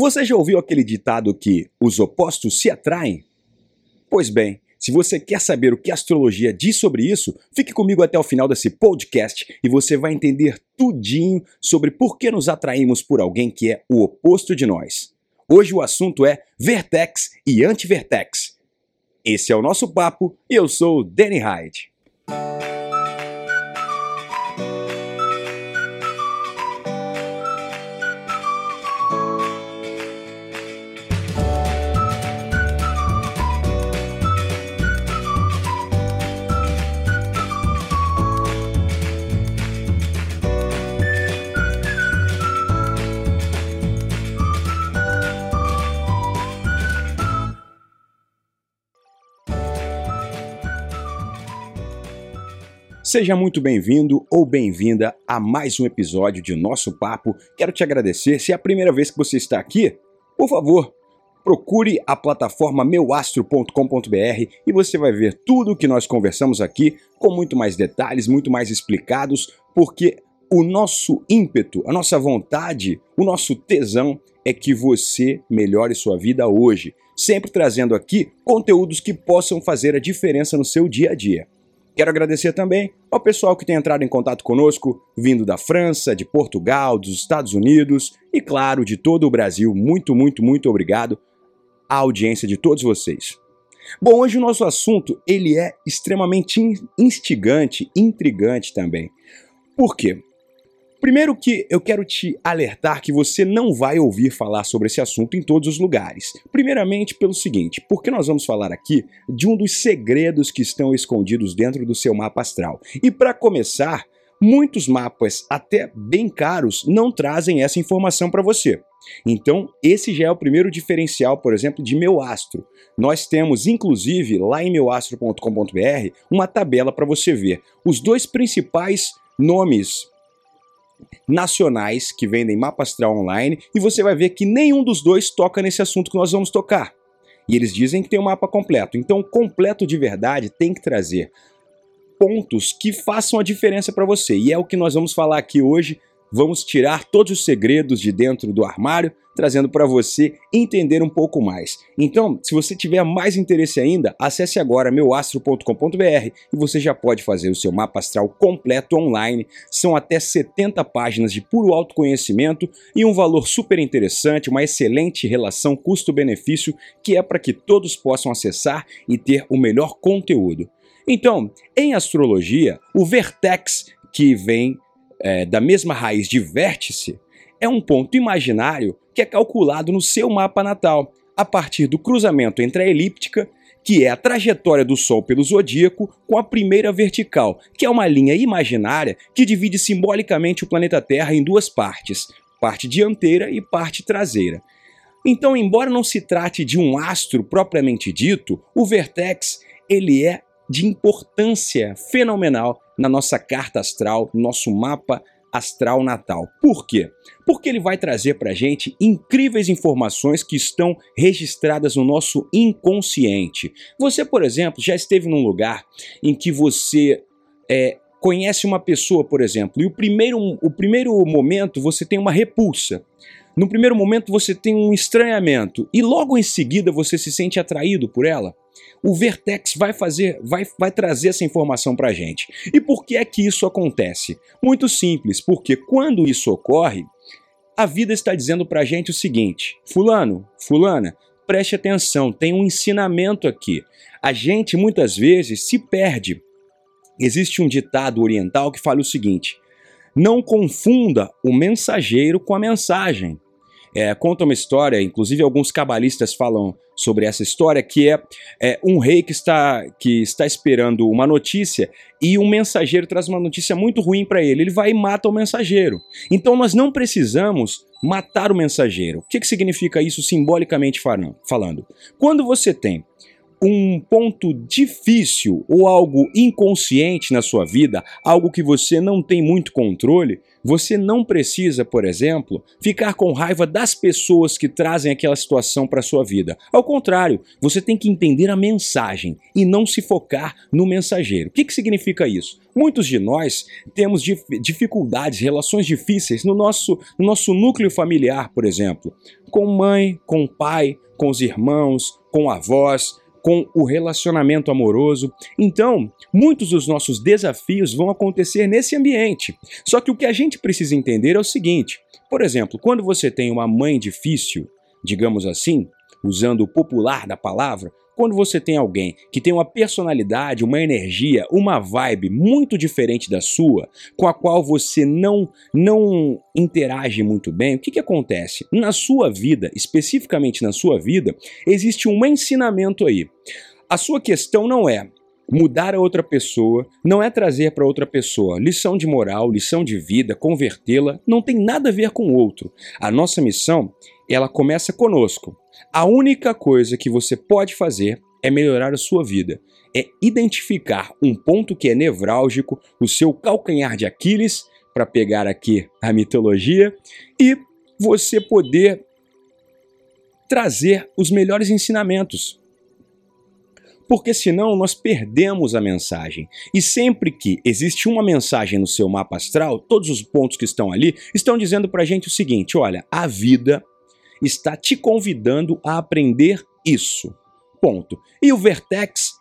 Você já ouviu aquele ditado que os opostos se atraem? Pois bem, se você quer saber o que a astrologia diz sobre isso, fique comigo até o final desse podcast e você vai entender tudinho sobre por que nos atraímos por alguém que é o oposto de nós. Hoje o assunto é Vertex e Antivertex. Esse é o nosso papo e eu sou o Danny Hyde. Seja muito bem-vindo ou bem-vinda a mais um episódio de Nosso Papo. Quero te agradecer. Se é a primeira vez que você está aqui, por favor, procure a plataforma meuastro.com.br e você vai ver tudo o que nós conversamos aqui com muito mais detalhes, muito mais explicados, porque o nosso ímpeto, a nossa vontade, o nosso tesão é que você melhore sua vida hoje, sempre trazendo aqui conteúdos que possam fazer a diferença no seu dia a dia. Quero agradecer também ao pessoal que tem entrado em contato conosco, vindo da França, de Portugal, dos Estados Unidos e, claro, de todo o Brasil. Muito, muito, muito obrigado à audiência de todos vocês. Bom, hoje o nosso assunto ele é extremamente instigante, intrigante também. Por quê? Primeiro que eu quero te alertar que você não vai ouvir falar sobre esse assunto em todos os lugares. Primeiramente pelo seguinte, porque nós vamos falar aqui de um dos segredos que estão escondidos dentro do seu mapa astral. E para começar, muitos mapas, até bem caros, não trazem essa informação para você. Então, esse já é o primeiro diferencial, por exemplo, de meu astro. Nós temos, inclusive, lá em meuastro.com.br, uma tabela para você ver os dois principais nomes nacionais que vendem mapa astral online e você vai ver que nenhum dos dois toca nesse assunto que nós vamos tocar. E eles dizem que tem um mapa completo. Então, completo de verdade tem que trazer pontos que façam a diferença para você. E é o que nós vamos falar aqui hoje Vamos tirar todos os segredos de dentro do armário, trazendo para você entender um pouco mais. Então, se você tiver mais interesse ainda, acesse agora meuastro.com.br e você já pode fazer o seu mapa astral completo online. São até 70 páginas de puro autoconhecimento e um valor super interessante, uma excelente relação custo-benefício que é para que todos possam acessar e ter o melhor conteúdo. Então, em astrologia, o Vertex que vem é, da mesma raiz de vértice é um ponto imaginário que é calculado no seu mapa natal, a partir do cruzamento entre a elíptica, que é a trajetória do Sol pelo zodíaco, com a primeira vertical, que é uma linha imaginária que divide simbolicamente o planeta Terra em duas partes, parte dianteira e parte traseira. Então, embora não se trate de um astro propriamente dito, o vertex ele é de importância fenomenal na nossa carta astral, no nosso mapa astral natal. Por quê? Porque ele vai trazer para a gente incríveis informações que estão registradas no nosso inconsciente. Você, por exemplo, já esteve num lugar em que você é, conhece uma pessoa, por exemplo, e o primeiro, o primeiro momento você tem uma repulsa. No primeiro momento você tem um estranhamento e logo em seguida você se sente atraído por ela. O Vertex vai fazer, vai, vai trazer essa informação para a gente. E por que é que isso acontece? Muito simples, porque quando isso ocorre, a vida está dizendo para a gente o seguinte: fulano, fulana, preste atenção, tem um ensinamento aqui. A gente muitas vezes se perde. Existe um ditado oriental que fala o seguinte: não confunda o mensageiro com a mensagem. É, conta uma história, inclusive alguns cabalistas falam sobre essa história, que é, é, um rei que está, que está esperando uma notícia e um mensageiro traz uma notícia muito ruim para ele. Ele vai e mata o mensageiro. Então nós não precisamos matar o mensageiro. O que, que significa isso simbolicamente falando? Quando você tem um ponto difícil ou algo inconsciente na sua vida, algo que você não tem muito controle, você não precisa, por exemplo, ficar com raiva das pessoas que trazem aquela situação para sua vida. Ao contrário, você tem que entender a mensagem e não se focar no mensageiro. O que, que significa isso? Muitos de nós temos dif dificuldades, relações difíceis no nosso, no nosso núcleo familiar, por exemplo, com mãe, com pai, com os irmãos, com avós, com o relacionamento amoroso. Então, muitos dos nossos desafios vão acontecer nesse ambiente. Só que o que a gente precisa entender é o seguinte: por exemplo, quando você tem uma mãe difícil, digamos assim, usando o popular da palavra, quando você tem alguém que tem uma personalidade, uma energia, uma vibe muito diferente da sua, com a qual você não não interage muito bem, o que, que acontece? Na sua vida, especificamente na sua vida, existe um ensinamento aí. A sua questão não é mudar a outra pessoa, não é trazer para outra pessoa lição de moral, lição de vida, convertê-la, não tem nada a ver com o outro. A nossa missão, ela começa conosco. A única coisa que você pode fazer é melhorar a sua vida. É identificar um ponto que é nevrálgico, o seu calcanhar de Aquiles, para pegar aqui a mitologia, e você poder trazer os melhores ensinamentos. Porque senão nós perdemos a mensagem. E sempre que existe uma mensagem no seu mapa astral, todos os pontos que estão ali estão dizendo para a gente o seguinte: olha, a vida está te convidando a aprender isso. Ponto. E o Vertex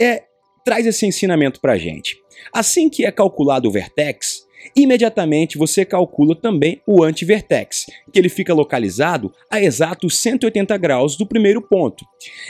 é, traz esse ensinamento para gente. Assim que é calculado o Vertex, imediatamente você calcula também o anti-vertex, que ele fica localizado a exatos 180 graus do primeiro ponto.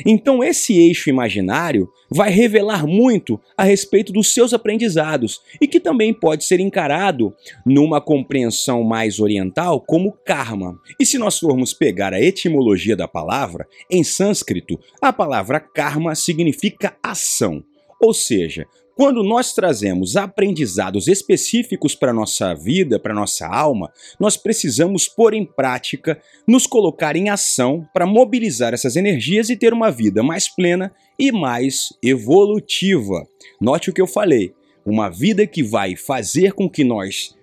Então esse eixo imaginário vai revelar muito a respeito dos seus aprendizados e que também pode ser encarado numa compreensão mais oriental como karma. E se nós formos pegar a etimologia da palavra, em sânscrito, a palavra karma significa ação. Ou seja, quando nós trazemos aprendizados específicos para nossa vida, para nossa alma, nós precisamos pôr em prática, nos colocar em ação para mobilizar essas energias e ter uma vida mais plena e mais evolutiva. Note o que eu falei, uma vida que vai fazer com que nós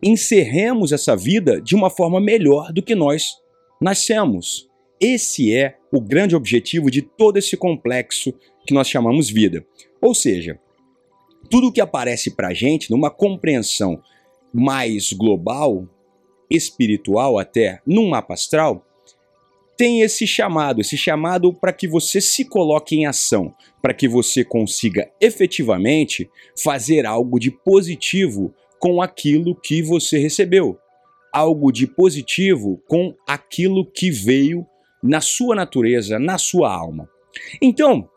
encerremos essa vida de uma forma melhor do que nós nascemos. Esse é o grande objetivo de todo esse complexo que nós chamamos vida. Ou seja, tudo que aparece para a gente numa compreensão mais global, espiritual até, num mapa astral, tem esse chamado, esse chamado para que você se coloque em ação, para que você consiga efetivamente fazer algo de positivo com aquilo que você recebeu, algo de positivo com aquilo que veio na sua natureza, na sua alma. Então,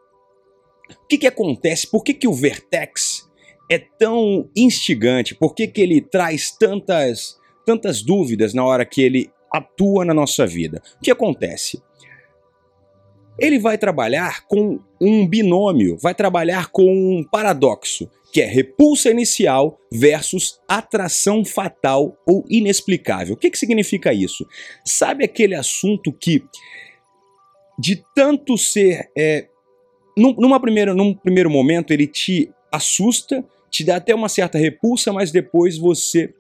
o que, que acontece? Por que, que o Vertex é tão instigante? Por que, que ele traz tantas, tantas dúvidas na hora que ele atua na nossa vida? O que acontece? Ele vai trabalhar com um binômio, vai trabalhar com um paradoxo, que é repulsa inicial versus atração fatal ou inexplicável. O que, que significa isso? Sabe aquele assunto que, de tanto ser é, num, numa primeira, num primeiro momento ele te assusta, te dá até uma certa repulsa, mas depois você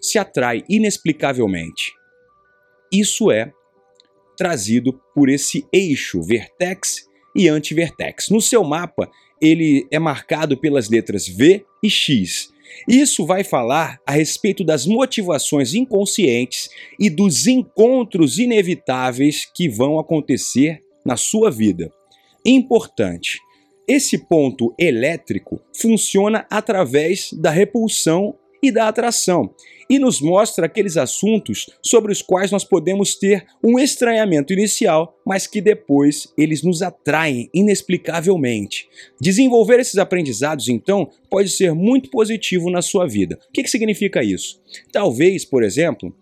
se atrai inexplicavelmente. Isso é trazido por esse eixo vertex e antivertex. No seu mapa, ele é marcado pelas letras V e X. Isso vai falar a respeito das motivações inconscientes e dos encontros inevitáveis que vão acontecer na sua vida. Importante. Esse ponto elétrico funciona através da repulsão e da atração e nos mostra aqueles assuntos sobre os quais nós podemos ter um estranhamento inicial, mas que depois eles nos atraem inexplicavelmente. Desenvolver esses aprendizados, então, pode ser muito positivo na sua vida. O que, que significa isso? Talvez, por exemplo,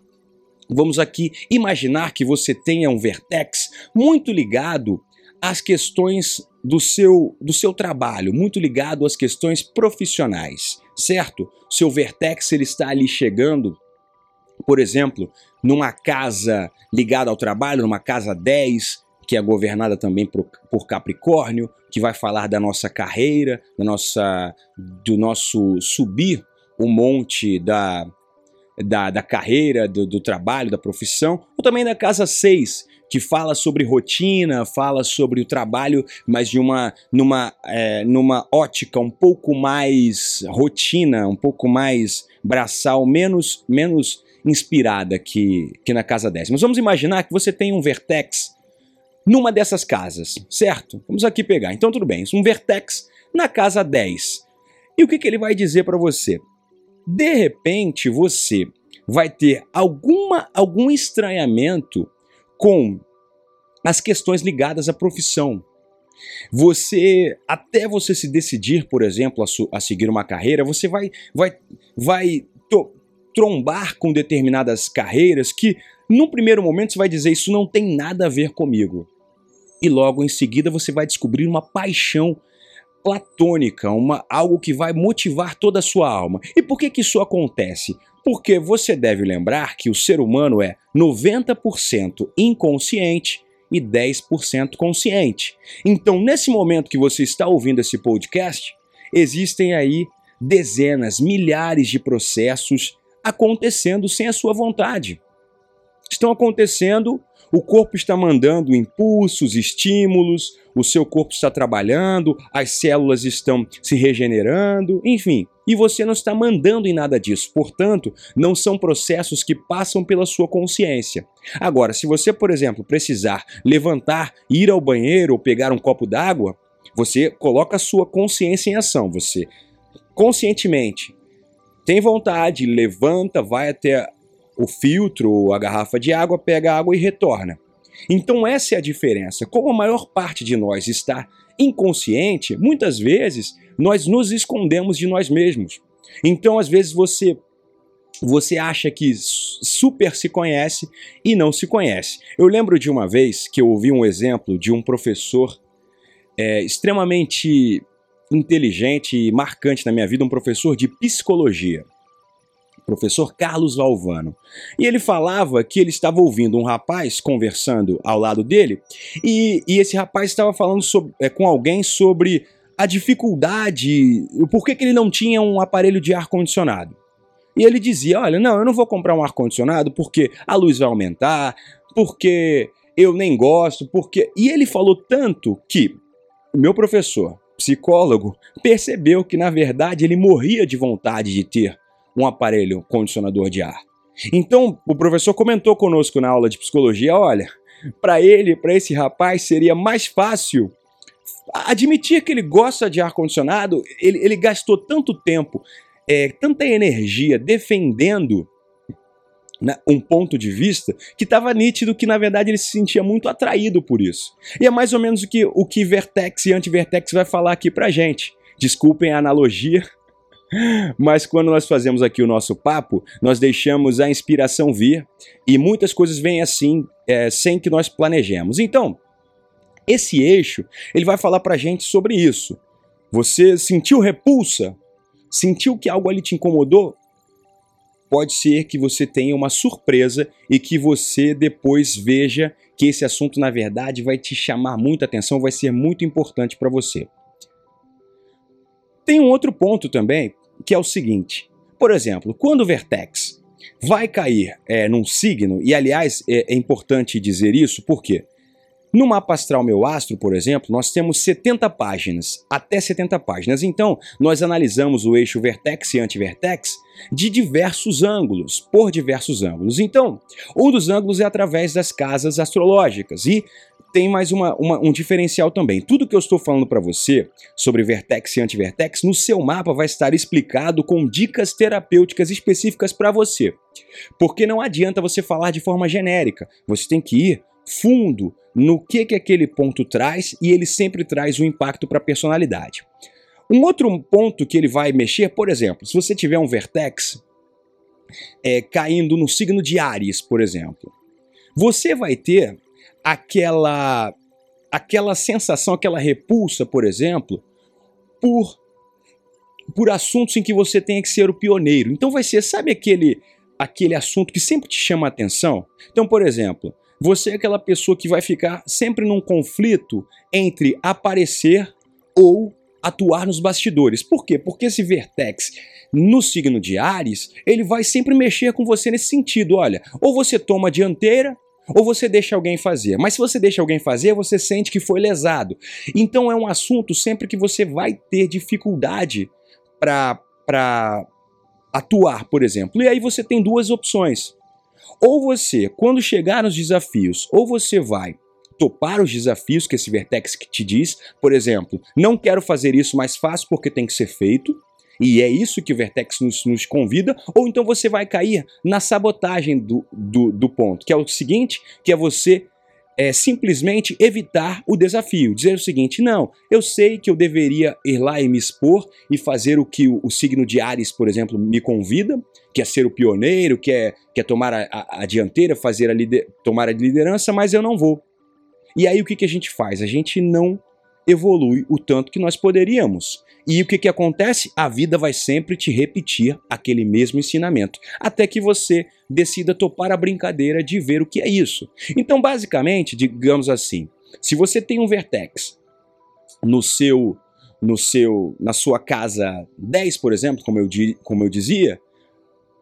vamos aqui imaginar que você tenha um vertex muito ligado às questões do seu, do seu trabalho, muito ligado às questões profissionais, certo? Seu vertex ele está ali chegando, por exemplo, numa casa ligada ao trabalho, numa casa 10, que é governada também por, por Capricórnio, que vai falar da nossa carreira, da nossa, do nosso subir o monte da, da, da carreira, do, do, trabalho, da profissão, ou também da casa 6, que fala sobre rotina, fala sobre o trabalho, mas de uma numa, é, numa ótica um pouco mais rotina, um pouco mais braçal, menos, menos inspirada que, que na casa 10. Mas vamos imaginar que você tem um vertex numa dessas casas, certo? Vamos aqui pegar. Então tudo bem, um vertex na casa 10. E o que, que ele vai dizer para você? De repente você vai ter alguma, algum estranhamento com as questões ligadas à profissão. Você, até você se decidir, por exemplo, a, a seguir uma carreira, você vai, vai, vai to, trombar com determinadas carreiras que, num primeiro momento, você vai dizer: Isso não tem nada a ver comigo. E logo em seguida você vai descobrir uma paixão platônica, uma, algo que vai motivar toda a sua alma. E por que, que isso acontece? Porque você deve lembrar que o ser humano é 90% inconsciente e 10% consciente. Então, nesse momento que você está ouvindo esse podcast, existem aí dezenas, milhares de processos acontecendo sem a sua vontade. Estão acontecendo o corpo está mandando impulsos, estímulos, o seu corpo está trabalhando, as células estão se regenerando, enfim. E você não está mandando em nada disso. Portanto, não são processos que passam pela sua consciência. Agora, se você, por exemplo, precisar levantar, ir ao banheiro ou pegar um copo d'água, você coloca a sua consciência em ação. Você conscientemente tem vontade, levanta, vai até o filtro ou a garrafa de água, pega a água e retorna. Então essa é a diferença. Como a maior parte de nós está inconsciente, muitas vezes nós nos escondemos de nós mesmos. Então às vezes você você acha que super se conhece e não se conhece. Eu lembro de uma vez que eu ouvi um exemplo de um professor é, extremamente inteligente e marcante na minha vida, um professor de psicologia professor Carlos Valvano. E ele falava que ele estava ouvindo um rapaz conversando ao lado dele, e, e esse rapaz estava falando sobre, é, com alguém sobre a dificuldade, o porquê que ele não tinha um aparelho de ar-condicionado. E ele dizia: Olha, não, eu não vou comprar um ar-condicionado porque a luz vai aumentar, porque eu nem gosto, porque. E ele falou tanto que meu professor, psicólogo, percebeu que na verdade ele morria de vontade de ter um aparelho condicionador de ar. Então, o professor comentou conosco na aula de psicologia: olha, para ele, para esse rapaz, seria mais fácil admitir que ele gosta de ar-condicionado. Ele, ele, gastou tanto tempo, é, tanta energia defendendo um ponto de vista que estava nítido que, na verdade, ele se sentia muito atraído por isso. E é mais ou menos o que, o que Vertex e Antivertex vai falar aqui para gente. Desculpem a analogia, mas quando nós fazemos aqui o nosso papo, nós deixamos a inspiração vir e muitas coisas vêm assim, é, sem que nós planejemos. Então, esse eixo, ele vai falar pra gente sobre isso. Você sentiu repulsa? Sentiu que algo ali te incomodou? Pode ser que você tenha uma surpresa e que você depois veja que esse assunto, na verdade, vai te chamar muita atenção, vai ser muito importante para você. Tem um outro ponto também que é o seguinte: por exemplo, quando o vertex vai cair é, num signo, e aliás é, é importante dizer isso porque no mapa astral meu astro, por exemplo, nós temos 70 páginas, até 70 páginas. Então, nós analisamos o eixo vertex e antivertex de diversos ângulos, por diversos ângulos. Então, um dos ângulos é através das casas astrológicas e tem mais uma, uma, um diferencial também. Tudo que eu estou falando para você sobre vertex e antivertex, no seu mapa vai estar explicado com dicas terapêuticas específicas para você. Porque não adianta você falar de forma genérica. Você tem que ir fundo no que, que aquele ponto traz e ele sempre traz um impacto para a personalidade. Um outro ponto que ele vai mexer, por exemplo, se você tiver um vertex é, caindo no signo de Ares, por exemplo, você vai ter aquela aquela sensação, aquela repulsa, por exemplo, por por assuntos em que você tenha que ser o pioneiro. Então vai ser, sabe aquele aquele assunto que sempre te chama a atenção? Então, por exemplo, você é aquela pessoa que vai ficar sempre num conflito entre aparecer ou atuar nos bastidores. Por quê? Porque esse vertex no signo de Ares, ele vai sempre mexer com você nesse sentido. Olha, ou você toma a dianteira, ou você deixa alguém fazer. Mas se você deixa alguém fazer, você sente que foi lesado. Então é um assunto sempre que você vai ter dificuldade para atuar, por exemplo. E aí você tem duas opções. Ou você, quando chegar nos desafios, ou você vai topar os desafios que esse Vertex te diz, por exemplo, não quero fazer isso mais fácil porque tem que ser feito, e é isso que o Vertex nos, nos convida, ou então você vai cair na sabotagem do, do, do ponto, que é o seguinte, que é você é, simplesmente evitar o desafio, dizer o seguinte, não, eu sei que eu deveria ir lá e me expor e fazer o que o, o signo de Ares, por exemplo, me convida, que é ser o pioneiro, que é, que é tomar a, a, a dianteira, fazer a lider, tomar a liderança, mas eu não vou. E aí o que, que a gente faz? A gente não evolui o tanto que nós poderíamos. E o que, que acontece? A vida vai sempre te repetir aquele mesmo ensinamento, até que você decida topar a brincadeira de ver o que é isso. Então, basicamente, digamos assim, se você tem um vertex no seu no seu na sua casa 10, por exemplo, como eu, como eu dizia,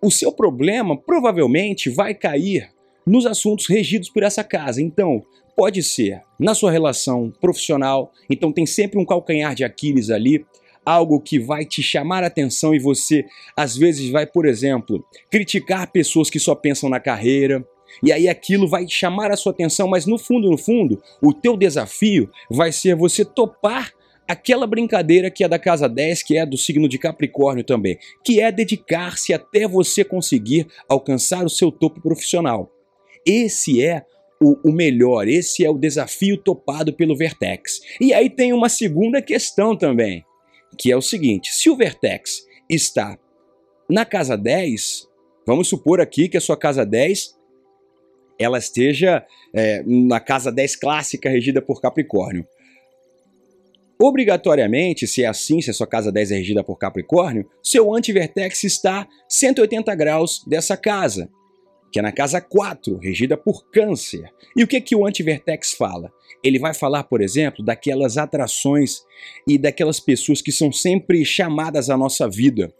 o seu problema provavelmente vai cair nos assuntos regidos por essa casa. Então, pode ser na sua relação profissional, então tem sempre um calcanhar de Aquiles ali, algo que vai te chamar a atenção e você às vezes vai, por exemplo, criticar pessoas que só pensam na carreira, e aí aquilo vai chamar a sua atenção, mas no fundo, no fundo, o teu desafio vai ser você topar aquela brincadeira que é da casa 10, que é do signo de Capricórnio também, que é dedicar-se até você conseguir alcançar o seu topo profissional. Esse é o, o, melhor, esse é o desafio topado pelo Vertex. E aí tem uma segunda questão também, que é o seguinte: se o Vertex está na casa 10, vamos supor aqui que a sua casa 10 ela esteja é, na casa 10 clássica regida por Capricórnio. Obrigatoriamente, se é assim, se a sua casa 10 é regida por Capricórnio, seu antivertex está 180 graus dessa casa que é na casa 4, regida por Câncer. E o que, que o Antivertex fala? Ele vai falar, por exemplo, daquelas atrações e daquelas pessoas que são sempre chamadas à nossa vida.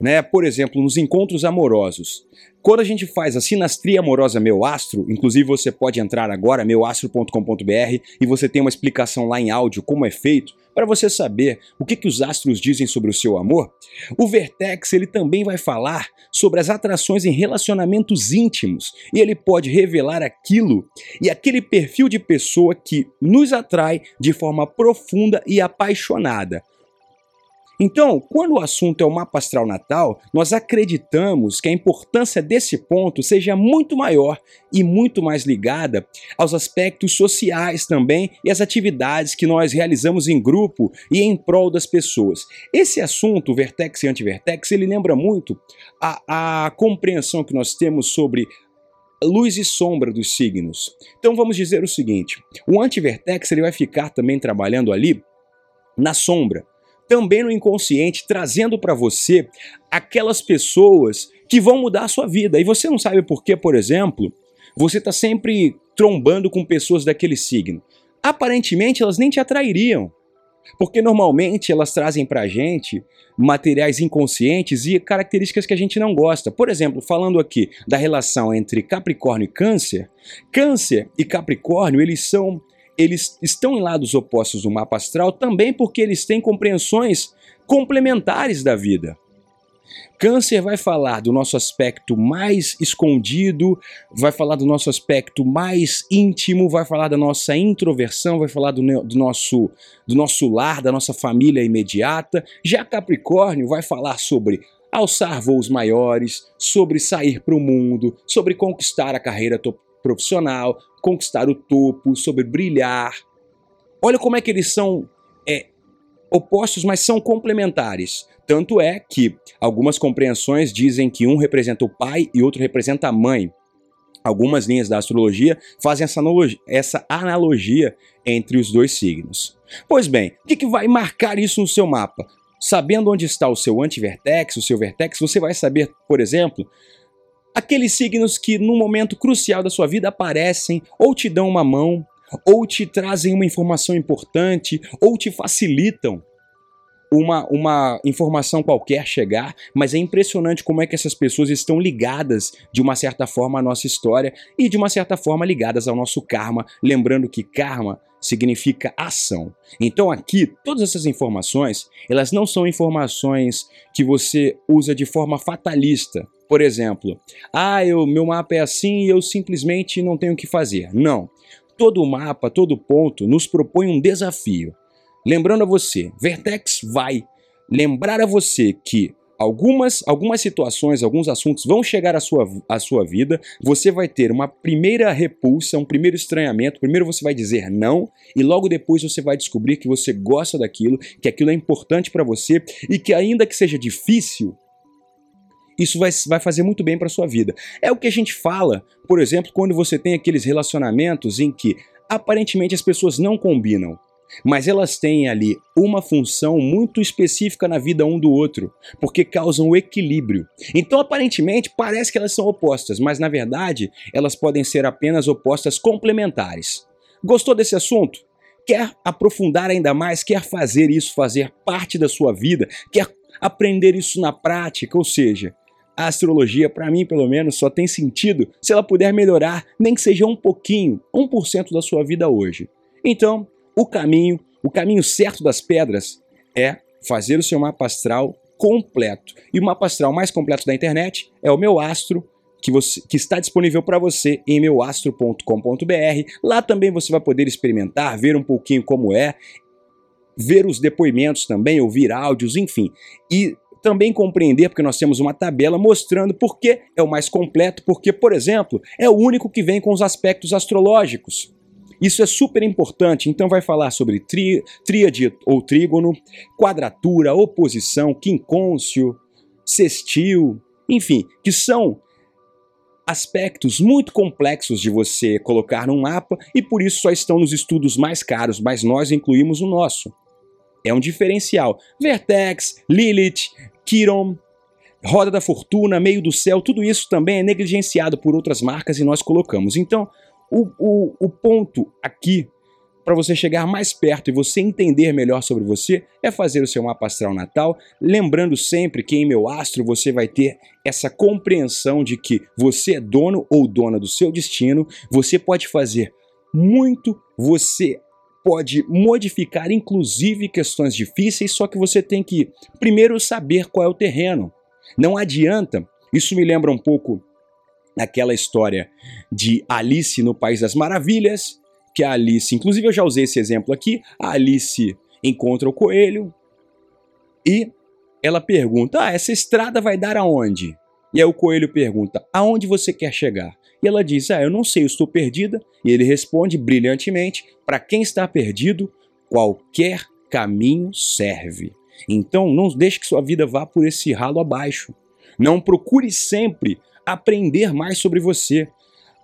Né? Por exemplo, nos encontros amorosos. Quando a gente faz a sinastria amorosa Meu Astro, inclusive você pode entrar agora, meuastro.com.br, e você tem uma explicação lá em áudio como é feito, para você saber o que, que os astros dizem sobre o seu amor, o Vertex ele também vai falar sobre as atrações em relacionamentos íntimos e ele pode revelar aquilo e aquele perfil de pessoa que nos atrai de forma profunda e apaixonada. Então, quando o assunto é o mapa astral natal, nós acreditamos que a importância desse ponto seja muito maior e muito mais ligada aos aspectos sociais também e às atividades que nós realizamos em grupo e em prol das pessoas. Esse assunto, vertex e antivertex, ele lembra muito a, a compreensão que nós temos sobre luz e sombra dos signos. Então vamos dizer o seguinte: o antivertex ele vai ficar também trabalhando ali na sombra também no inconsciente, trazendo para você aquelas pessoas que vão mudar a sua vida. E você não sabe por que, por exemplo, você está sempre trombando com pessoas daquele signo. Aparentemente elas nem te atrairiam, porque normalmente elas trazem para a gente materiais inconscientes e características que a gente não gosta. Por exemplo, falando aqui da relação entre Capricórnio e Câncer, Câncer e Capricórnio eles são eles estão em lados opostos do mapa astral também porque eles têm compreensões complementares da vida. Câncer vai falar do nosso aspecto mais escondido, vai falar do nosso aspecto mais íntimo, vai falar da nossa introversão, vai falar do, do, nosso, do nosso lar, da nossa família imediata. Já Capricórnio vai falar sobre alçar voos maiores, sobre sair para o mundo, sobre conquistar a carreira profissional, conquistar o topo, sobre brilhar. Olha como é que eles são é, opostos, mas são complementares. Tanto é que algumas compreensões dizem que um representa o pai e outro representa a mãe. Algumas linhas da astrologia fazem essa analogia, essa analogia entre os dois signos. Pois bem, o que, que vai marcar isso no seu mapa? Sabendo onde está o seu antivertex, o seu vertex, você vai saber, por exemplo, Aqueles signos que no momento crucial da sua vida aparecem ou te dão uma mão, ou te trazem uma informação importante, ou te facilitam uma, uma informação qualquer chegar, mas é impressionante como é que essas pessoas estão ligadas de uma certa forma à nossa história e de uma certa forma ligadas ao nosso karma, lembrando que karma significa ação. Então aqui, todas essas informações, elas não são informações que você usa de forma fatalista. Por exemplo, ah, eu, meu mapa é assim e eu simplesmente não tenho o que fazer. Não. Todo mapa, todo ponto nos propõe um desafio. Lembrando a você, Vertex vai lembrar a você que algumas, algumas situações, alguns assuntos vão chegar à sua, à sua vida, você vai ter uma primeira repulsa, um primeiro estranhamento, primeiro você vai dizer não, e logo depois você vai descobrir que você gosta daquilo, que aquilo é importante para você e que ainda que seja difícil, isso vai, vai fazer muito bem para sua vida. É o que a gente fala, por exemplo, quando você tem aqueles relacionamentos em que aparentemente as pessoas não combinam mas elas têm ali uma função muito específica na vida um do outro, porque causam o equilíbrio. Então, aparentemente, parece que elas são opostas, mas na verdade, elas podem ser apenas opostas complementares. Gostou desse assunto? Quer aprofundar ainda mais? Quer fazer isso fazer parte da sua vida? Quer aprender isso na prática? Ou seja, a astrologia, para mim pelo menos, só tem sentido se ela puder melhorar, nem que seja um pouquinho, 1% da sua vida hoje. Então, o caminho, o caminho certo das pedras é fazer o seu mapa astral completo. E o mapa astral mais completo da internet é o meu astro, que, você, que está disponível para você em meuastro.com.br. Lá também você vai poder experimentar, ver um pouquinho como é, ver os depoimentos também, ouvir áudios, enfim. E também compreender, porque nós temos uma tabela mostrando por que é o mais completo, porque, por exemplo, é o único que vem com os aspectos astrológicos. Isso é super importante, então vai falar sobre tri, tríade ou trígono, quadratura, oposição, quincôncio, sextil, enfim, que são aspectos muito complexos de você colocar num mapa e por isso só estão nos estudos mais caros, mas nós incluímos o nosso. É um diferencial. Vertex, Lilith, Chiron, Roda da Fortuna, Meio do Céu, tudo isso também é negligenciado por outras marcas e nós colocamos. Então, o, o, o ponto aqui para você chegar mais perto e você entender melhor sobre você é fazer o seu mapa astral natal, lembrando sempre que em meu astro você vai ter essa compreensão de que você é dono ou dona do seu destino, você pode fazer muito, você pode modificar inclusive questões difíceis, só que você tem que primeiro saber qual é o terreno. Não adianta, isso me lembra um pouco aquela história de Alice no País das Maravilhas, que a Alice, inclusive eu já usei esse exemplo aqui, a Alice encontra o coelho e ela pergunta: "Ah, essa estrada vai dar aonde?" E aí o coelho pergunta: "Aonde você quer chegar?" E ela diz: "Ah, eu não sei, eu estou perdida." E ele responde brilhantemente: "Para quem está perdido, qualquer caminho serve." Então, não deixe que sua vida vá por esse ralo abaixo. Não procure sempre aprender mais sobre você.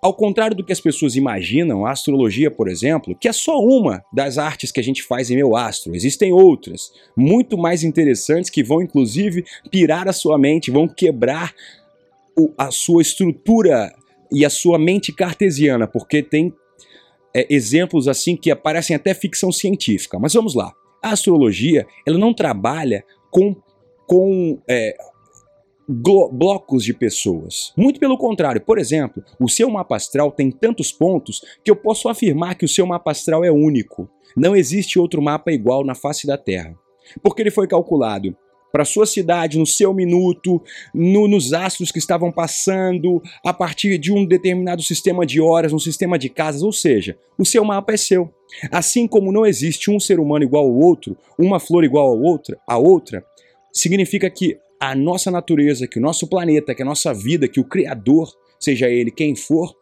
Ao contrário do que as pessoas imaginam, a astrologia, por exemplo, que é só uma das artes que a gente faz em meu astro, existem outras, muito mais interessantes que vão inclusive pirar a sua mente, vão quebrar a sua estrutura e a sua mente cartesiana, porque tem é, exemplos assim que aparecem até ficção científica. Mas vamos lá. A astrologia ela não trabalha com, com é, blocos de pessoas. Muito pelo contrário, por exemplo, o seu mapa astral tem tantos pontos que eu posso afirmar que o seu mapa astral é único. Não existe outro mapa igual na face da Terra. Porque ele foi calculado para sua cidade, no seu minuto, no, nos astros que estavam passando, a partir de um determinado sistema de horas, um sistema de casas, ou seja, o seu mapa é seu. Assim como não existe um ser humano igual ao outro, uma flor igual a outra, a outra, significa que a nossa natureza, que o nosso planeta, que a nossa vida, que o Criador, seja ele quem for,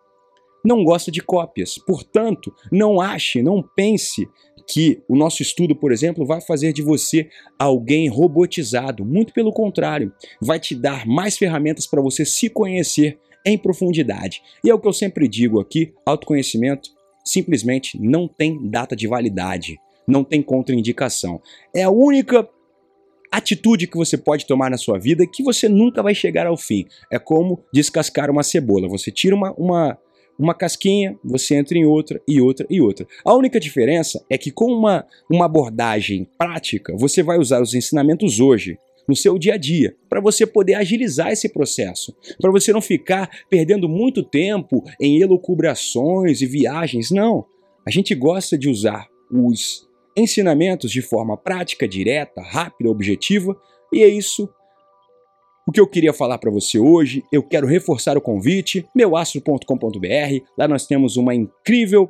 não gosta de cópias. Portanto, não ache, não pense que o nosso estudo, por exemplo, vai fazer de você alguém robotizado. Muito pelo contrário, vai te dar mais ferramentas para você se conhecer em profundidade. E é o que eu sempre digo aqui: autoconhecimento simplesmente não tem data de validade, não tem contraindicação. É a única atitude que você pode tomar na sua vida que você nunca vai chegar ao fim. É como descascar uma cebola. Você tira uma, uma, uma casquinha, você entra em outra e outra e outra. A única diferença é que com uma, uma abordagem prática, você vai usar os ensinamentos hoje no seu dia a dia, para você poder agilizar esse processo, para você não ficar perdendo muito tempo em elucubrações e viagens. Não. A gente gosta de usar os ensinamentos de forma prática, direta, rápida, objetiva, e é isso o que eu queria falar para você hoje. Eu quero reforçar o convite, meuastro.com.br. Lá nós temos uma incrível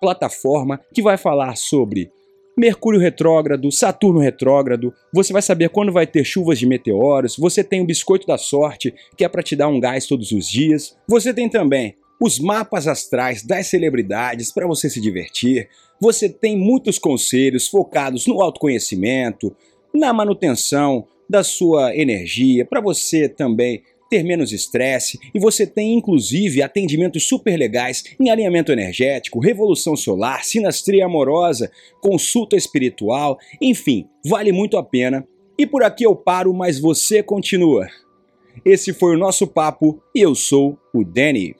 plataforma que vai falar sobre Mercúrio retrógrado, Saturno retrógrado, você vai saber quando vai ter chuvas de meteoros, você tem o biscoito da sorte, que é para te dar um gás todos os dias. Você tem também os mapas astrais das celebridades para você se divertir. Você tem muitos conselhos focados no autoconhecimento, na manutenção da sua energia, para você também ter menos estresse e você tem inclusive atendimentos super legais em alinhamento energético, revolução solar, sinastria amorosa, consulta espiritual, enfim, vale muito a pena. E por aqui eu paro, mas você continua. Esse foi o nosso papo e eu sou o Danny.